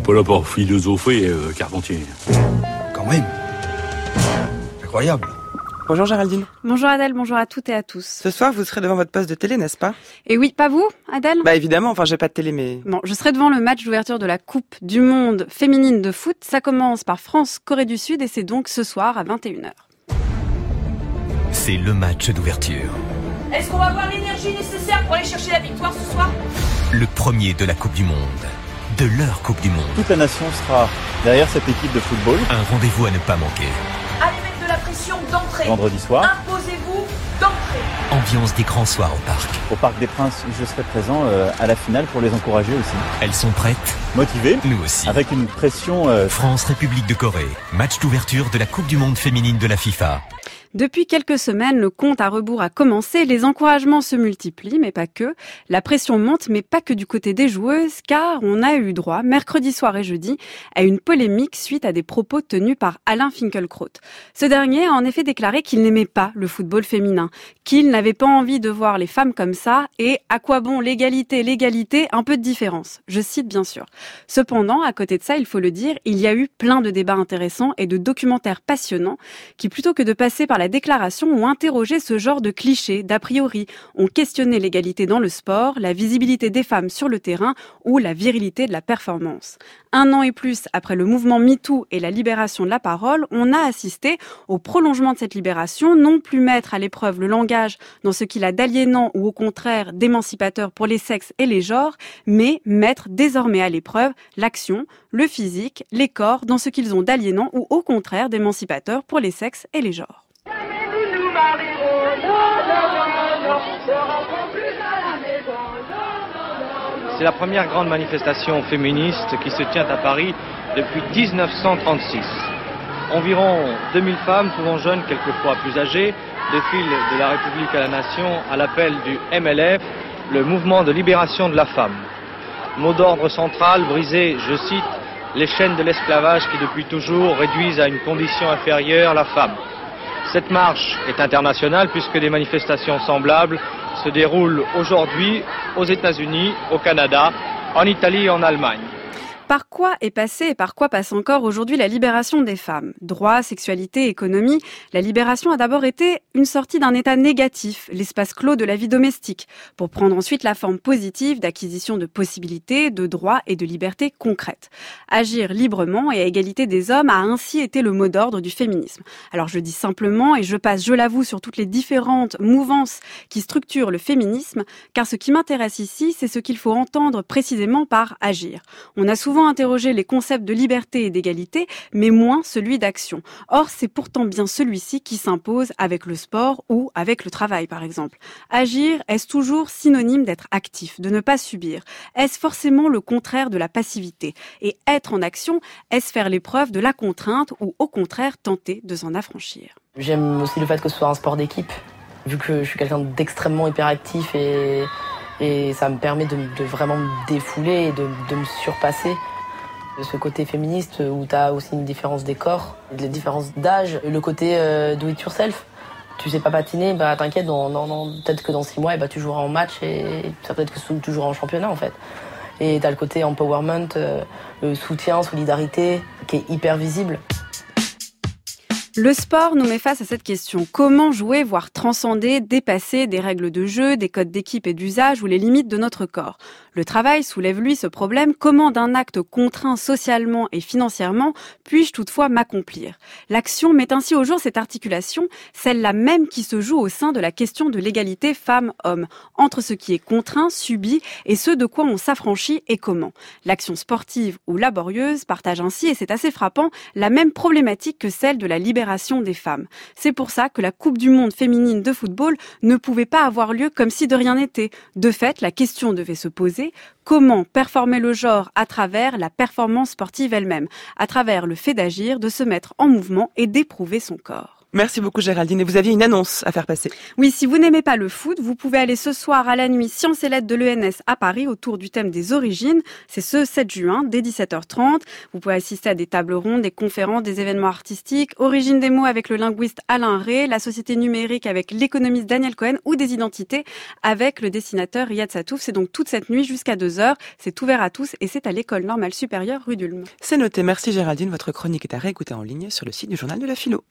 n'est pas là pour philosopher, euh, Carpentier. Quand même. Incroyable. Bonjour Géraldine. Bonjour Adèle, bonjour à toutes et à tous. Ce soir, vous serez devant votre poste de télé, n'est-ce pas? Et oui, pas vous, Adèle? Bah évidemment, enfin j'ai pas de télé, mais... Bon, je serai devant le match d'ouverture de la Coupe du Monde féminine de foot. Ça commence par France-Corée du Sud et c'est donc ce soir à 21h. C'est le match d'ouverture. Est-ce qu'on va avoir l'énergie nécessaire pour aller chercher la victoire ce soir? Le premier de la Coupe du Monde. De leur Coupe du Monde. Toute la nation sera derrière cette équipe de football. Un rendez-vous à ne pas manquer. Allez mettre de la pression d'entrée. Vendredi soir. Imposez-vous d'entrée. Ambiance des grands soirs au parc. Au Parc des Princes, je serai présent euh, à la finale pour les encourager aussi. Elles sont prêtes Motivées. Nous aussi. Avec une pression... euh, France-République de Corée. Match d'ouverture de la Coupe du Monde féminine de la FIFA. Depuis quelques semaines, le compte à rebours a commencé, les encouragements se multiplient, mais pas que. La pression monte, mais pas que du côté des joueuses, car on a eu droit, mercredi soir et jeudi, à une polémique suite à des propos tenus par Alain Finkielkraut. Ce dernier a en effet déclaré qu'il n'aimait pas le football féminin, qu'il n'avait pas envie de voir les femmes comme ça, et à quoi bon l'égalité, l'égalité, un peu de différence? Je cite bien sûr. Cependant, à côté de ça, il faut le dire, il y a eu plein de débats intéressants et de documentaires passionnants qui, plutôt que de passer par la déclaration, ont interrogé ce genre de clichés, d'a priori, ont questionné l'égalité dans le sport, la visibilité des femmes sur le terrain ou la virilité de la performance. Un an et plus après le mouvement MeToo et la libération de la parole, on a assisté au prolongement de cette libération, non plus mettre à l'épreuve le langage dans ce qu'il a d'aliénant ou au contraire d'émancipateur pour les sexes et les genres, mais mettre désormais à l'épreuve l'action, le physique, les corps dans ce qu'ils ont d'aliénant ou au contraire d'émancipateur pour les sexes et les genres. C'est la première grande manifestation féministe qui se tient à Paris depuis 1936. Environ 2000 femmes, souvent jeunes, quelquefois plus âgées, défilent de la République à la Nation à l'appel du MLF, le mouvement de libération de la femme. Mot d'ordre central, briser, je cite, les chaînes de l'esclavage qui depuis toujours réduisent à une condition inférieure la femme. Cette marche est internationale puisque des manifestations semblables se déroulent aujourd'hui aux États-Unis, au Canada, en Italie et en Allemagne. Par quoi est passée et par quoi passe encore aujourd'hui la libération des femmes? Droit, sexualité, économie, la libération a d'abord été une sortie d'un état négatif, l'espace clos de la vie domestique, pour prendre ensuite la forme positive d'acquisition de possibilités, de droits et de libertés concrètes. Agir librement et à égalité des hommes a ainsi été le mot d'ordre du féminisme. Alors je dis simplement, et je passe, je l'avoue, sur toutes les différentes mouvances qui structurent le féminisme, car ce qui m'intéresse ici, c'est ce qu'il faut entendre précisément par agir. On a souvent interrogé les concepts de liberté et d'égalité, mais moins celui d'action. Or, c'est pourtant bien celui-ci qui s'impose avec le sport ou avec le travail, par exemple. Agir, est-ce toujours synonyme d'être actif, de ne pas subir? Est-ce forcément le contraire de la passivité? Et être en action, est-ce faire l'épreuve de la contrainte ou au contraire tenter de s'en affranchir? J'aime aussi le fait que ce soit un sport d'équipe, vu que je suis quelqu'un d'extrêmement hyperactif et, et ça me permet de, vraiment me défouler et de, me surpasser. Ce côté féministe où tu as aussi une différence des corps, des différences d'âge, le côté euh, do it yourself. Tu sais pas patiner, bah t'inquiète, peut-être que dans six mois, eh bah, tu joueras en match et ça peut être que tu joueras en championnat en fait. Et t'as le côté empowerment, euh, soutien, solidarité, qui est hyper visible. Le sport nous met face à cette question. Comment jouer, voire transcender, dépasser des règles de jeu, des codes d'équipe et d'usage ou les limites de notre corps? Le travail soulève lui ce problème. Comment d'un acte contraint socialement et financièrement puis-je toutefois m'accomplir? L'action met ainsi au jour cette articulation, celle-là même qui se joue au sein de la question de l'égalité femmes-hommes, entre ce qui est contraint, subi et ce de quoi on s'affranchit et comment. L'action sportive ou laborieuse partage ainsi, et c'est assez frappant, la même problématique que celle de la C'est pour ça que la Coupe du Monde féminine de football ne pouvait pas avoir lieu comme si de rien n'était. De fait, la question devait se poser, comment performer le genre à travers la performance sportive elle-même, à travers le fait d'agir, de se mettre en mouvement et d'éprouver son corps. Merci beaucoup Géraldine. Et vous aviez une annonce à faire passer. Oui, si vous n'aimez pas le foot, vous pouvez aller ce soir à la nuit Sciences et Lettres de l'ENS à Paris autour du thème des origines. C'est ce 7 juin, dès 17h30. Vous pouvez assister à des tables rondes, des conférences, des événements artistiques, origine des mots avec le linguiste Alain Ray, la société numérique avec l'économiste Daniel Cohen ou des identités avec le dessinateur Riyad Satouf. C'est donc toute cette nuit jusqu'à 2h. C'est ouvert à tous et c'est à l'école normale supérieure rue d'Ulm. C'est noté. Merci Géraldine. Votre chronique est à réécouter en ligne sur le site du journal de la philo.